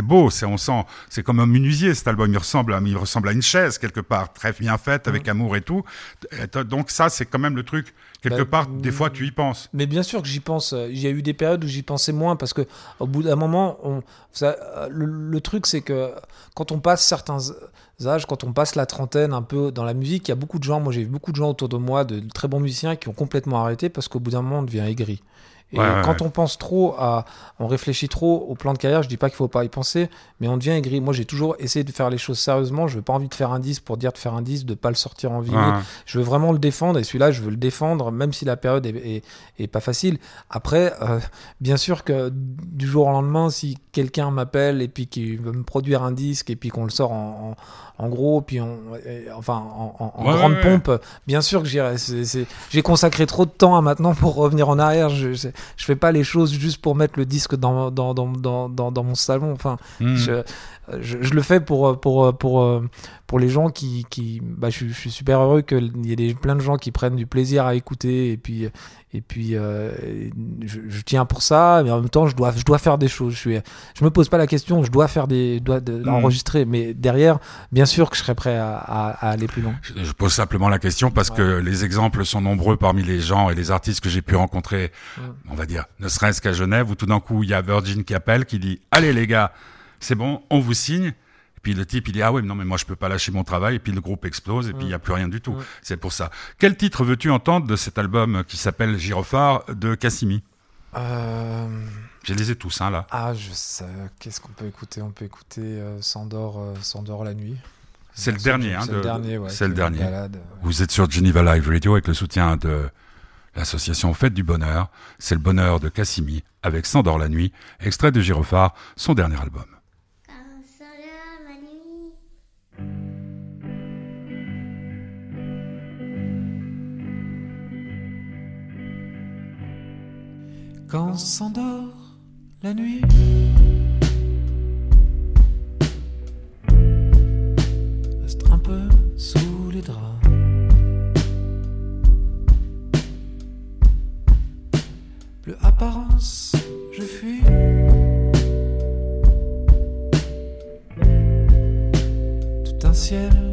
beau c'est on sent c'est comme un menuisier cet album il ressemble à, il ressemble à une chaise quelque part très bien faite avec amour et tout Et donc ça c'est quand même le truc quelque Bah, part des fois tu y penses Mais bien sûr que j'y pense. Il y a eu des périodes où j'y pensais moins parce que au bout d'un moment, on, ça, euh, le, le truc c'est que quand on passe certains âges, quand on passe la trentaine un peu dans la musique, il y a beaucoup de gens. Moi, j'ai vu beaucoup de gens autour de moi, de très bons musiciens, qui ont complètement arrêté parce qu'au bout d'un moment, on devient aigri. Et Ouais, quand ouais. on pense trop à, on réfléchit trop au plan de carrière, je dis pas qu'il faut pas y penser, mais on devient aigri. Moi, j'ai toujours essayé de faire les choses sérieusement. Je veux pas envie de faire un disque pour dire de faire un disque, de pas le sortir en vinyle. Ouais. Je veux vraiment le défendre et celui-là, je veux le défendre, même si la période est, est, est pas facile. Après, euh, bien sûr que du jour au lendemain, si quelqu'un m'appelle et puis qui veut me produire un disque et puis qu'on le sort en, en, en gros, puis on, enfin en, en- en Ouais, grande ouais, ouais. pompe, bien sûr que j'irai. J'ai consacré trop de temps à maintenant pour revenir en arrière. Je, je, je fais pas les choses juste pour mettre le disque dans, dans, dans, dans, dans, mon salon. Enfin, Hmm. je, je, je le fais pour, pour, pour, pour les gens qui. qui bah, je, je suis super heureux qu'il y ait des, plein de gens qui prennent du plaisir à écouter. Et puis, et puis euh, je, je tiens pour ça, mais en même temps, je dois, je dois faire des choses. Je, suis, je me pose pas la question, je dois faire des. dois de, Mm. enregistrer. Mais derrière, bien sûr que je serais prêt à, à, à aller plus loin. Je, je pose simplement la question parce Ouais. que les exemples sont nombreux parmi les gens et les artistes que j'ai pu rencontrer, on va dire, ne serait-ce qu'à Genève, où tout d'un coup, il y a Virgin qui appelle, qui dit « Allez les gars, c'est bon, on vous signe. Et puis le type, il dit ah ouais, mais non mais moi je peux pas lâcher mon travail. Et puis le groupe explose et puis il n'y a plus rien du tout. C'est pour ça. Quel titre veux-tu entendre de cet album qui s'appelle Gyrophare de Cassimi? Euh... Je les ai tous hein, là. Ah je sais. Qu'est-ce qu'on peut écouter? On peut écouter euh, Sandor, euh, la nuit. C'est le, dernier. Hein, c'est le dernier. Ouais, c'est le dernier. Euh, vous êtes sur Geneva Live Radio avec le soutien de l'association Fête du Bonheur. C'est le bonheur de Cassimi avec Sandor la nuit, extrait de Gyrophare, son dernier album. Quand s'endort la nuit. Reste un peu sous les draps. Bleu apparence, je fuis. Tout un ciel.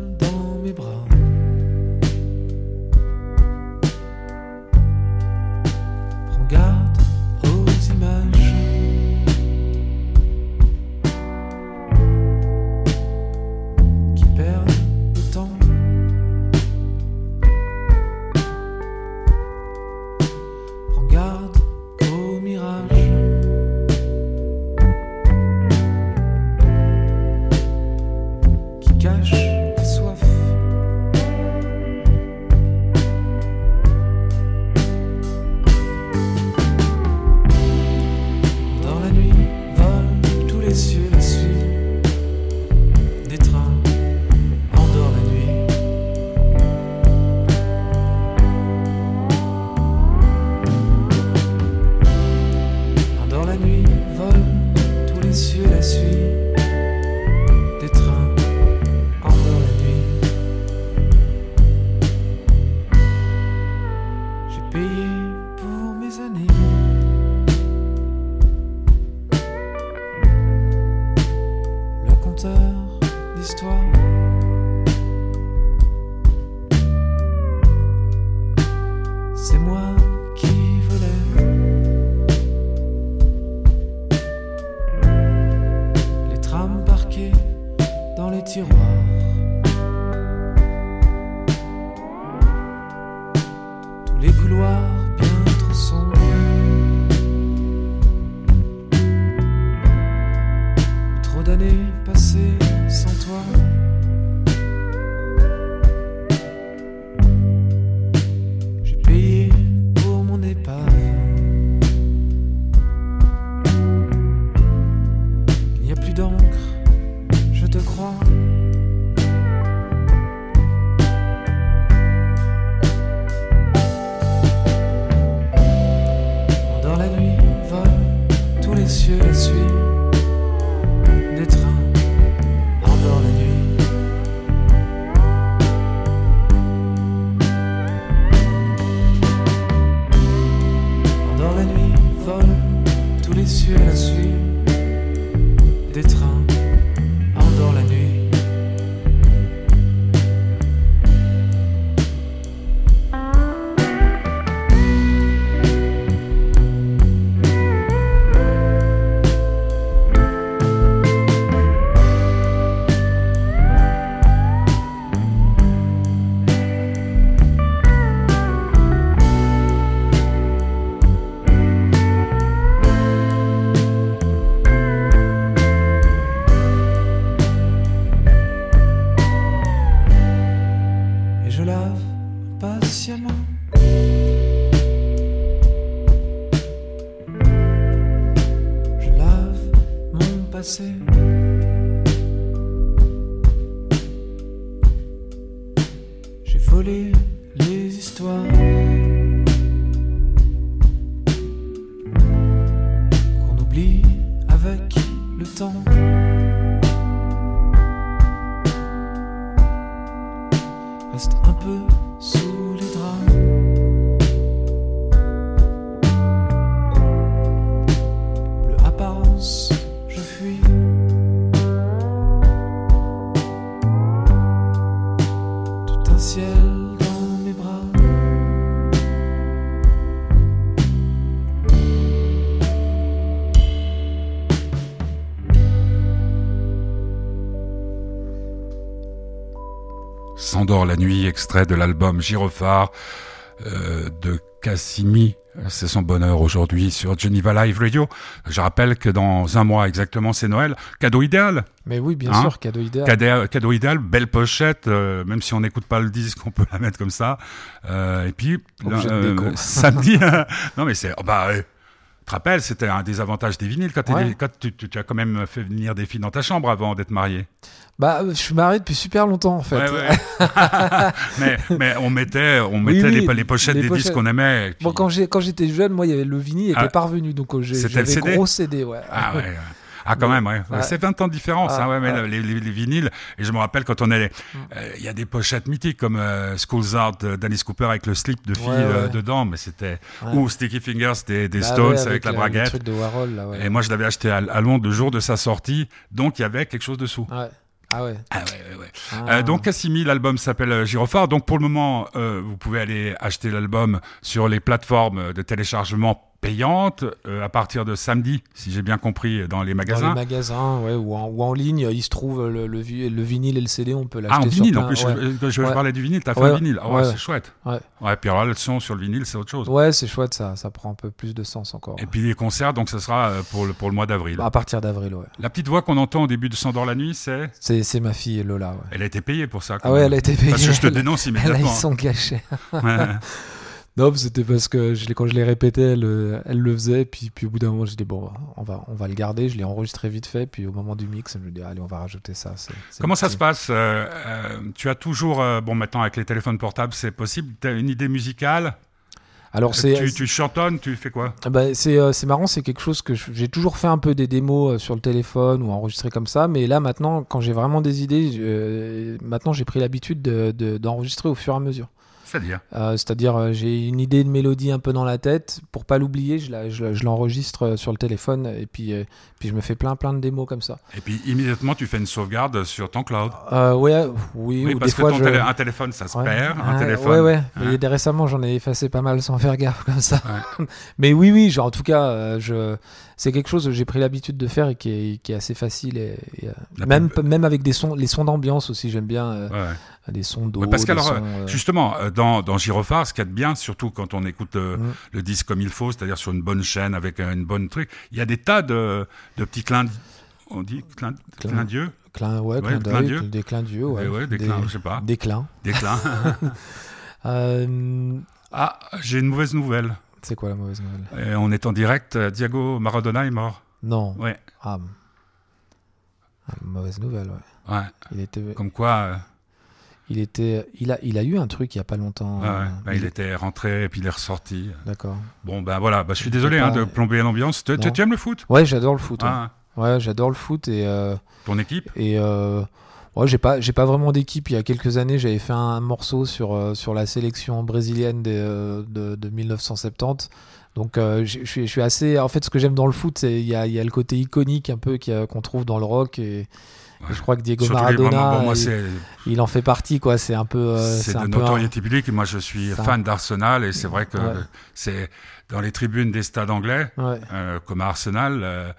poursuit. S'endort la nuit, extrait de l'album Gyrophare euh, de Cassimi. C'est son bonheur aujourd'hui sur Geneva Live Radio. Je rappelle que dans un mois exactement, c'est Noël. Cadeau idéal. Mais oui, bien hein sûr, cadeau idéal. Cadeau, idéal, belle pochette. Euh, même si on n'écoute pas le disque, on peut la mettre comme ça. Euh, et puis, euh, samedi. [laughs] non, mais c'est. Oh, bah, te rappelles, c'était un des avantages des vinyles quand, t'es- Ouais. quand tu, tu- tu as quand même fait venir des filles dans ta chambre avant d'être marié. Bah, euh, je suis marié depuis super longtemps en fait. Ouais, ouais. [laughs] [laughs] mais, mais on mettait, on mettait oui, les, les pochettes les des disques qu'on aimait. puis- quand j'étais jeune, moi, il y avait le vinyle était Ah. pas revenu, donc euh, j'avais gros CD, ouais. Ah ouais. Ah quand même, ouais. Ouais. C'est 20 ans de différence, Ah, hein, ouais, mais les, les- les vinyles. Et je me rappelle quand on allait, Mm. euh, il y a des pochettes mythiques comme euh, School's Out d'Alice Cooper avec le slip de fille euh, dedans, mais c'était ou Sticky Fingers des, des Bah Stones avec, la braguette. Le truc de Warhol, là, ouais. Et moi, je l'avais acheté à, à Londres le jour de sa sortie, donc il y avait quelque chose dessous. Ouais. Ah ouais. Ah ouais, ouais, ouais. Ah. Euh, donc Cassimi, l'album s'appelle euh, Gyrophare. Donc pour le moment, euh, vous pouvez aller acheter l'album sur les plateformes de téléchargement payantes euh, à partir de samedi, si j'ai bien compris, dans les Dans magasins. les magasins, ouais, ou en, ou en ligne, il se trouve le, le, vi- le vinyle et le CD, on peut l'acheter Ah, en vinyle, plein- en plus, ouais. je, je, je Ouais. parlais du vinyle, t'as fait un vinyle. Ouais, ouais. c'est chouette. Ouais. Puis alors là, le son sur le vinyle, c'est autre chose. Ouais, c'est chouette, ça, ça prend un peu plus de sens encore. Et puis les concerts, donc ce sera euh, pour le, pour le mois d'avril. À partir d'avril, ouais. La petite voix qu'on entend au début de S'endort la nuit, c'est. C'est ma fille Lola, ouais. Elle a été payée pour ça. Ah ouais, même. elle a été payée. Parce que je te dénonce [laughs] Elle a immédiatement. eu son cachet. [laughs] Non, c'était parce que je quand je l'ai répété, elle, euh, elle le faisait. Puis, puis au bout d'un moment, j'ai dit, bon, on va, on va le garder. Je l'ai enregistré vite fait. Puis au moment du mix, je me dis, allez, on va rajouter ça. Comment ça se passe euh, euh, Tu as toujours, euh, bon maintenant avec les téléphones portables c'est possible, tu as une idée musicale? Alors, c'est. tu, tu chantonnes, tu fais quoi? Ah bah, c'est c'est marrant, c'est quelque chose que j'ai toujours fait un peu des démos sur le téléphone ou enregistré comme ça, mais là maintenant, quand j'ai vraiment des idées, maintenant j'ai pris l'habitude de- de- d'enregistrer au fur et à mesure. C'est-à-dire Euh, C'est-à-dire, euh, j'ai une idée de mélodie un peu dans la tête, pour pas l'oublier, je la- je la- je l'enregistre euh, sur le téléphone et puis, euh, puis je me fais plein plein de démos comme ça. Et puis immédiatement tu fais une sauvegarde sur ton cloud. Euh, ouais, oui, Oui, ou parce des que fois ton je... télé- un téléphone ça se Ouais. perd, un téléphone. Ouais, ouais. hein. Récemment, j'en ai effacé pas mal sans faire gaffe comme ça. Ouais. [laughs] Mais oui, oui, genre, en tout cas, je... c'est quelque chose que j'ai pris l'habitude de faire et qui est, qui est assez facile. Et, et, euh, même, pub- même avec des sons, les sons d'ambiance aussi, j'aime bien euh, Ouais. des sons d'eau. Ouais, parce des qu'alors, sons, euh, euh, Justement, dans, dans Gyrophare, ce qu'il y a de bien, surtout quand on écoute Mm. le disque comme il faut, c'est-à-dire sur une bonne chaîne avec une bonne truc, il y a des tas de, de petits clins, on dit clins, Clin- clins d'yeux, clin, ouais, ouais, clin clin d'œil, des clins d'yeux, ouais. Ouais, ouais, des clins, je sais pas. Des clins. des clins. [laughs] [laughs] Euh, ah, j'ai une mauvaise nouvelle. C'est quoi la mauvaise nouvelle? Et on est en direct, euh, Diego Maradona est mort. Non. Ouais, Ah, ah, mauvaise nouvelle, ouais. ouais. Il était, Comme quoi, euh, il était, il a, il a eu un truc il y a pas longtemps. ouais, euh, ouais. Bah, il était rentré et puis il est ressorti. D'accord. Bon, ben voilà, bah, je suis désolé hein, de plomber l'ambiance. Tu, aimes le foot? Ouais, j'adore le foot. ouais. Ah, Ouais, j'adore le foot et euh, Ton équipe? et ouais, j'ai pas j'ai pas vraiment d'équipe. Il y a quelques années, j'avais fait un morceau sur euh, sur la sélection brésilienne des, euh, de, de 1970. Donc euh, je je suis je suis assez. En fait, ce que j'aime dans le foot, c'est il y a y a le côté iconique un peu qu'on trouve dans le rock et, et Ouais. je crois que Diego Surtout Maradona, moi, il, en fait partie quoi. C'est un peu c'est de un- notoriété publique. Moi, je suis un- fan d'Arsenal et c'est vrai que Ouais. c'est dans les tribunes des stades anglais, ouais. euh, comme à Arsenal, euh,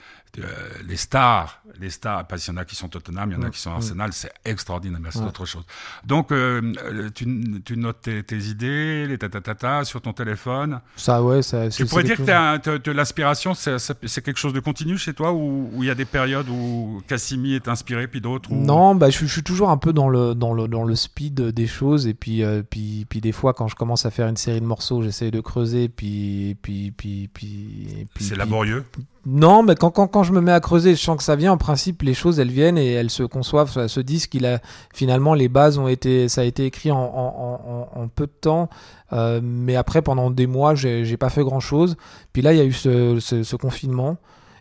les stars, les stars, parce qu'il y en a qui sont Tottenham, il y en a qui sont. Arsenal, c'est extraordinaire, mais c'est Ouais. autre chose. Donc, euh, euh, tu, tu notes tes, tes idées, les tatatata sur ton téléphone. Ça ouais, ça. Tu pourrais dire que l'inspiration, c'est quelque chose de continu chez toi, ou il y a des périodes où Cassimi est inspiré, puis d'autres où... Non, bah, je, suis- je suis toujours un peu dans le, dans le, dans le speed des choses. Et puis, euh, puis, puis des fois, quand je commence à faire une série de morceaux, j'essaye de creuser. Puis, puis, puis, puis, C'est puis- laborieux. Non, mais quand, quand, quand je me mets à creuser, je sens que ça vient. En principe, les choses, elles viennent et elles se conçoivent. Ça se disent qu'il a finalement les bases ont été, ça a été écrit en, peu de temps. Euh, mais après, pendant des mois, j'ai pas fait grand chose. Puis là, il y a eu ce confinement.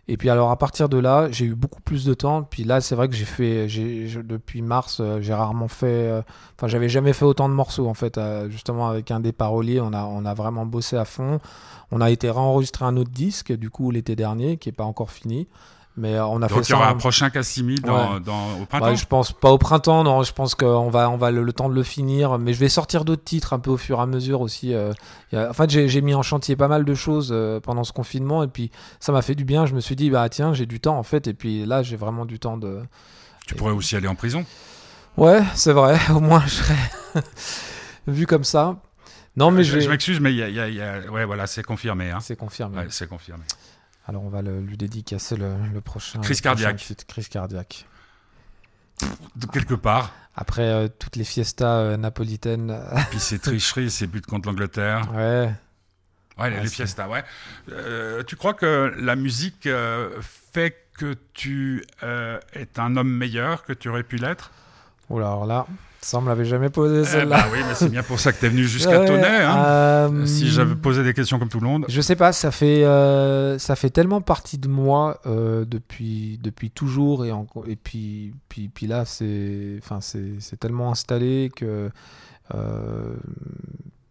Et puis alors à partir de là, j'ai eu beaucoup plus de temps. Puis là, c'est vrai que j'ai fait, j'ai je- depuis mars, euh, j'ai rarement fait. euh, Enfin, j'avais jamais fait autant de morceaux en fait. euh, justement avec un des paroliers, on a, on a vraiment bossé à fond. On a été réenregistré un autre disque du coup l'été dernier, qui est pas encore fini. Mais euh, on a Donc fait il y aura un prochain Cassimi dans, Ouais. dans, au Ouais, printemps je pense pas au printemps, non. Je pense qu'on va, on va le, le temps de le finir. Mais je vais sortir d'autres titres un peu au fur et à mesure aussi. euh. Y a- en fait, j'ai mis en chantier pas mal de choses euh, pendant ce confinement et puis ça m'a fait du bien. Je me suis dit, bah tiens, j'ai du temps en fait. Et puis là, j'ai vraiment du temps de. Tu pourrais aussi aller en prison. Ouais, c'est vrai. [laughs] Au moins, je serais [laughs] vu comme ça. Non, mais je, je, je m'excuse, mais il y a, y a- y a- ouais, voilà, c'est confirmé. Hein. c'est confirmé. Ouais, c'est confirmé. Alors on va le- lui dédicacer le, le prochain. Crise prochain cardiaque. crise cardiaque. De quelque part. Après euh, toutes les fiestas euh, napolitaines. euh, Puis ces tricheries, ces buts contre l'Angleterre. [laughs] ouais. Ouais, les, Ouais, les c'est- fiestas, ouais. Euh, tu crois que la musique fait que tu es un homme meilleur que tu aurais pu l'être? Oula, alors là, ça on me l'avait jamais posé Eh celle-là. bah oui, mais c'est bien pour ça que t'es venu [laughs] jusqu'à Ouais, Tonnet. Hein. euh, Si j'avais posé des questions comme tout le monde. Je sais pas, ça fait euh, ça fait tellement partie de moi euh, depuis depuis toujours et en- et puis puis puis là c'est enfin tellement installé que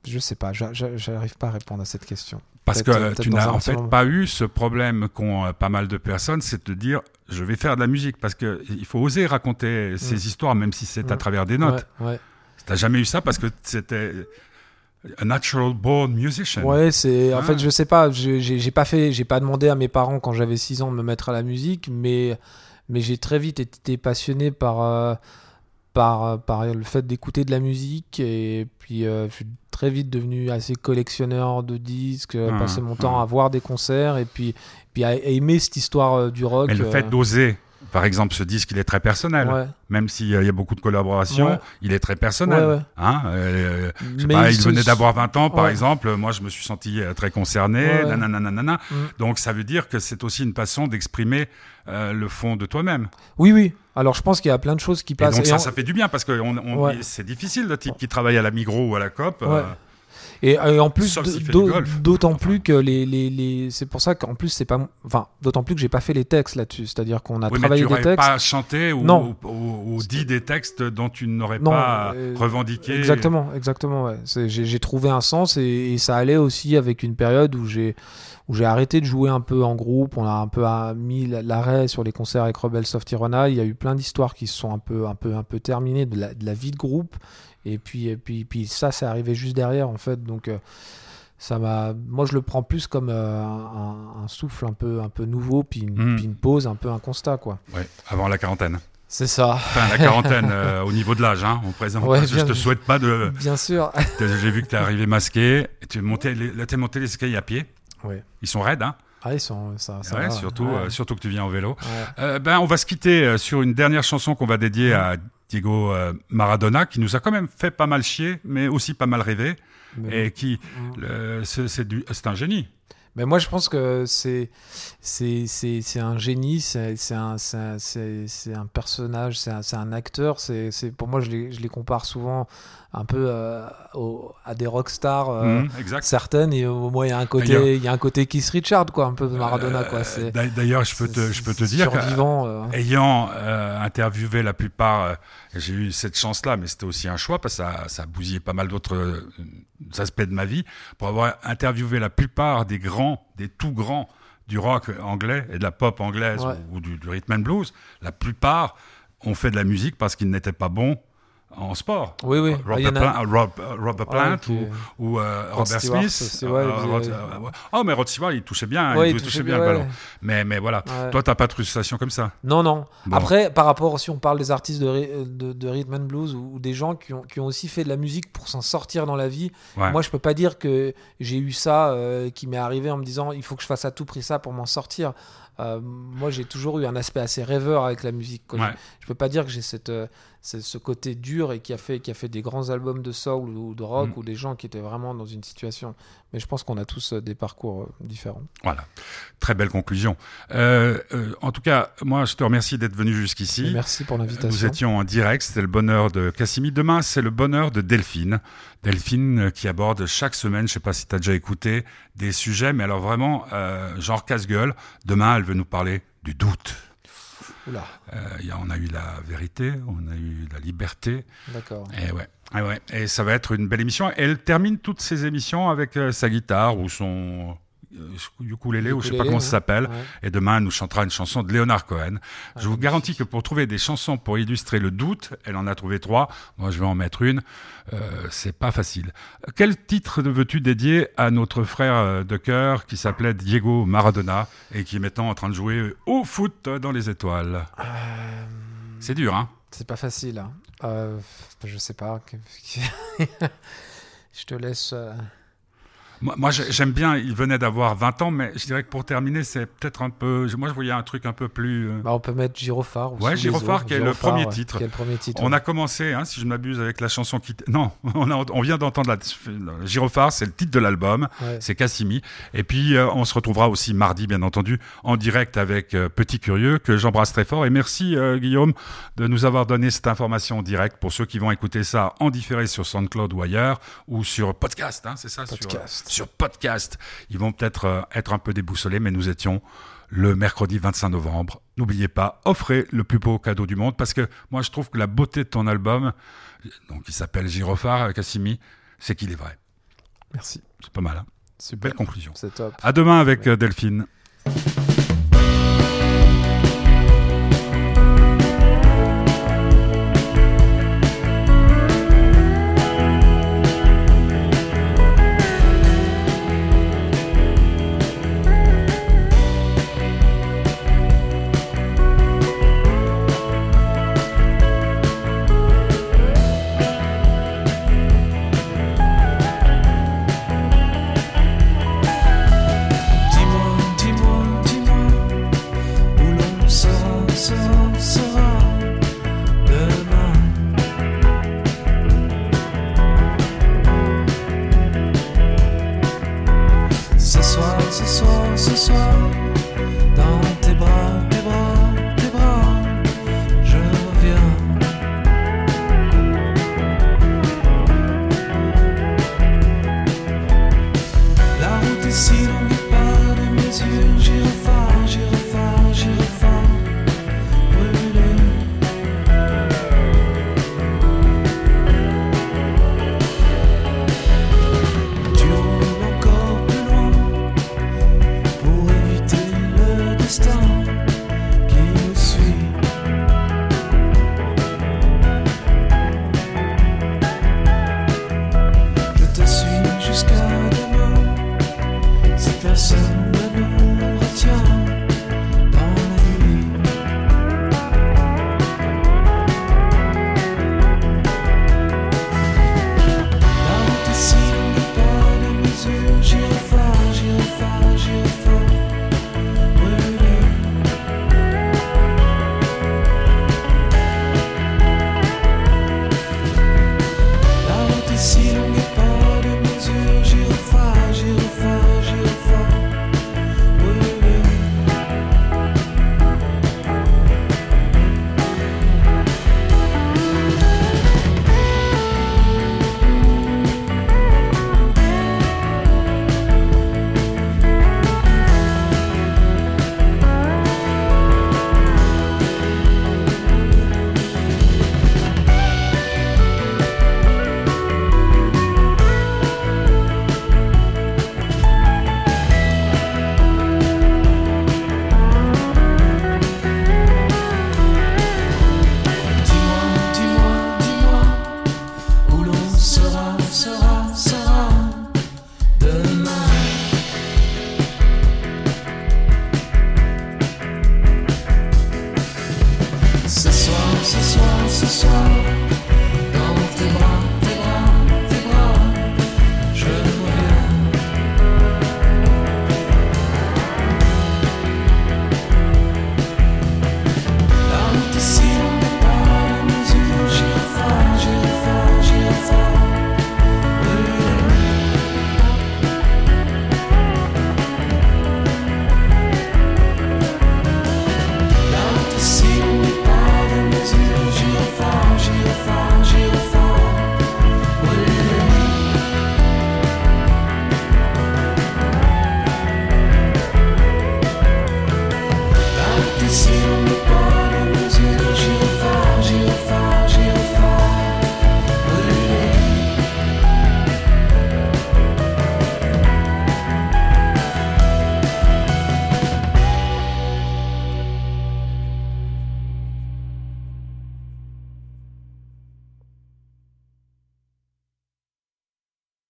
je sais pas, j'a- j'a- j'arrive pas à répondre à cette question. Parce que euh, tu n'as en fait pas eu ce problème qu'ont euh, pas mal de personnes, c'est de dire je vais faire de la musique. Parce que il faut oser raconter ces histoires, même si c'est à Mm. travers des notes. Ouais, ouais. T'as jamais eu ça parce que c'était a natural born musician. Ouais, c'est en Ah. fait je sais pas, j'ai pas fait, j'ai pas demandé à mes parents quand j'avais 6 ans de me mettre à la musique, mais mais j'ai très vite été passionné par euh, par par le fait d'écouter de la musique et puis euh, je suis très vite devenu assez collectionneur de disques, Ah, passer mon temps ah. à voir des concerts et puis puis à, aimer cette histoire euh, du rock. Mais le euh, fait d'oser, par exemple, ce disque, il est très personnel. ouais. Même s'il y a beaucoup de collaborations, Ouais. il est très personnel. Ouais. Hein euh, je sais Mais pas, il venait d'avoir 20 ans, par exemple. Moi, je me suis senti euh, très concerné. Nanana, nanana. Mm. Donc, ça veut dire que c'est aussi une façon d'exprimer euh, le fond de toi-même. Oui oui. Alors je pense qu'il y a plein de choses qui Et passent. donc, Et ça, en- ça fait du bien parce que on, on- Ouais. c'est difficile, le type qui travaille à la Migros ou à la COP. Et, euh, en plus, d'autant plus que les, les, les... c'est pour ça qu'en plus c'est pas, enfin, d'autant plus que j'ai pas fait les textes là-dessus. C'est-à-dire qu'on a oui, mais travaillé tu des n'aurais textes. pas chanté ou, Non. ou, ou- ou dit des textes dont tu n'aurais pas euh, revendiqué. Exactement, exactement. Ouais. J'ai trouvé un sens et, et ça allait aussi avec une période où j'ai où j'ai arrêté de jouer un peu en groupe. On a un peu ah, mis l'arrêt sur les concerts avec Rebel Soft Irona. Il y a eu plein d'histoires qui se sont un peu un peu un peu terminées de la, de la vie de groupe. Et puis et puis puis ça, c'est arrivé juste derrière en fait. Donc euh, ça m'a, moi je le prends plus comme euh, un, un souffle un peu un peu nouveau, puis une, Mm. puis une pause, un peu un constat quoi. Ouais, avant la quarantaine. C'est ça. Enfin, la quarantaine [laughs] euh, au niveau de l'âge, hein, on présente. Ouais, que je bien- te souhaite pas de. Bien sûr. [laughs] J'ai vu que tu es arrivé masqué. Tu es monté, les- là, t'es monté les escaliers à pied. Ouais. Ils sont raides, hein. Ah, ils sont, ça, ça Ouais, va. surtout, Ouais. euh, surtout que tu viens en vélo. Ouais. Euh, ben, on va se quitter sur une dernière chanson qu'on va dédier à Diego euh, Maradona, qui nous a quand même fait pas mal chier, mais aussi pas mal rêver, Mais- et qui, c'est un génie. Mais moi, je pense que c'est c'est un génie, c'est c'est un c'est un- un personnage, c'est un, c'est un acteur. C'est c'est pour moi, je les je les compare souvent un peu euh, au- à des rockstars. euh, Mhm. Certaines, et au moins il y a un côté, il y a un côté Keith Richard, quoi, un peu de Maradona, quoi. Euh, C'est d'a- D'ailleurs, je peux te, je peux te dire survivant. ayant euh, interviewé la plupart, j'ai eu cette chance-là, mais c'était aussi un choix parce que ça, ça a bousillé pas mal d'autres aspects de ma vie, pour avoir interviewé la plupart des grands, des tout grands du rock anglais et de la pop anglaise Ouais. ou, ou du, du rhythm and blues. La plupart ont fait de la musique parce qu'ils n'étaient pas bons en sport. Oui, oui. Ah, Robert, en a- Plant, Rob- euh, Robert Ouais, Plant ou, euh, Robert Stewart Smith. ouais, Euh, Rod- euh, ouais. Oh, mais Rod Stewart, il touchait bien, Ouais, il, il touchait touchait bien bien, le ballon. Mais, mais voilà, toi, t'as pas de frustration comme ça? Non, non. Bon. Après, par rapport, si on parle des artistes de, de, de rhythm and blues ou, ou des gens qui ont, qui ont aussi fait de la musique pour s'en sortir dans la vie, moi je peux pas dire que j'ai eu ça euh, qui m'est arrivé en me disant il faut que je fasse à tout prix ça pour m'en sortir. Euh, moi j'ai toujours eu un aspect assez rêveur avec la musique. Ouais. Je, je peux pas dire que j'ai cette, euh, ce, côté dur et qui a fait, qui a fait des grands albums de soul ou de rock Mm. ou des gens qui étaient vraiment dans une situation. Mais je pense qu'on a tous euh, des parcours euh, différents. Voilà, très belle conclusion. Euh, euh, en tout cas, moi, je te remercie d'être venu jusqu'ici. merci pour l'invitation. Nous étions en direct, c'était le bonheur de Cassimi. Demain, c'est le bonheur de Delphine. Delphine qui aborde chaque semaine, je sais pas si tu as déjà écouté, des sujets, mais alors vraiment, euh, genre casse-gueule. Demain, elle veut nous parler du doute. Euh, il y a- on a eu la vérité, on a eu la liberté, d'accord. et ouais. Et, ouais. et ça va être une belle émission. Elle termine toutes ses émissions avec euh, sa guitare ou son ukulélé, ou je sais pas comment ouais. ça s'appelle. Ouais. Et demain, elle nous chantera une chanson de Leonard Cohen. Ah, je vous garantis que pour trouver des chansons pour illustrer le doute, elle en a trouvé trois. Moi, je vais en mettre une. Euh, c'est pas facile. Quel titre veux-tu dédier à notre frère euh, de cœur qui s'appelait Diego Maradona et qui est maintenant en train de jouer au foot dans les étoiles? Euh, C'est dur, hein? C'est pas facile. Hein. Euh, je sais pas. [laughs] Je te laisse. Moi, moi, j'ai- j'aime bien, il venait d'avoir 20 ans, mais je dirais que pour terminer, c'est peut-être un peu. Moi, je voyais un truc un peu plus. euh, Bah, on peut mettre Gyrophare. ou Ouais, eaux. qui est le premier ouais, titre. qui est le premier titre. On ouais. a commencé, hein, si je ne m'abuse, avec la chanson qui. Non, [laughs] on, a- on vient d'entendre la. le Gyrophare, c'est le titre de l'album. Ouais. C'est Cassimi. Et puis, euh, on se retrouvera aussi mardi, bien entendu, en direct avec euh, Petit Curieux, que j'embrasse très fort. Et merci, euh, Guillaume, de nous avoir donné cette information en direct pour ceux qui vont écouter ça en différé sur SoundCloud ou ailleurs, ou sur podcast, hein, c'est ça Podcast. Sur, podcast. Ils vont peut-être euh, être un peu déboussolés, mais nous étions le mercredi 25 novembre. N'oubliez pas, offrez le plus beau cadeau du monde, parce que moi, je trouve que la beauté de ton album, donc il s'appelle Gyrophare, Cassimi, c'est qu'il est vrai. Merci. C'est pas mal, hein Super. Belle conclusion. C'est top. À demain avec euh, Delphine.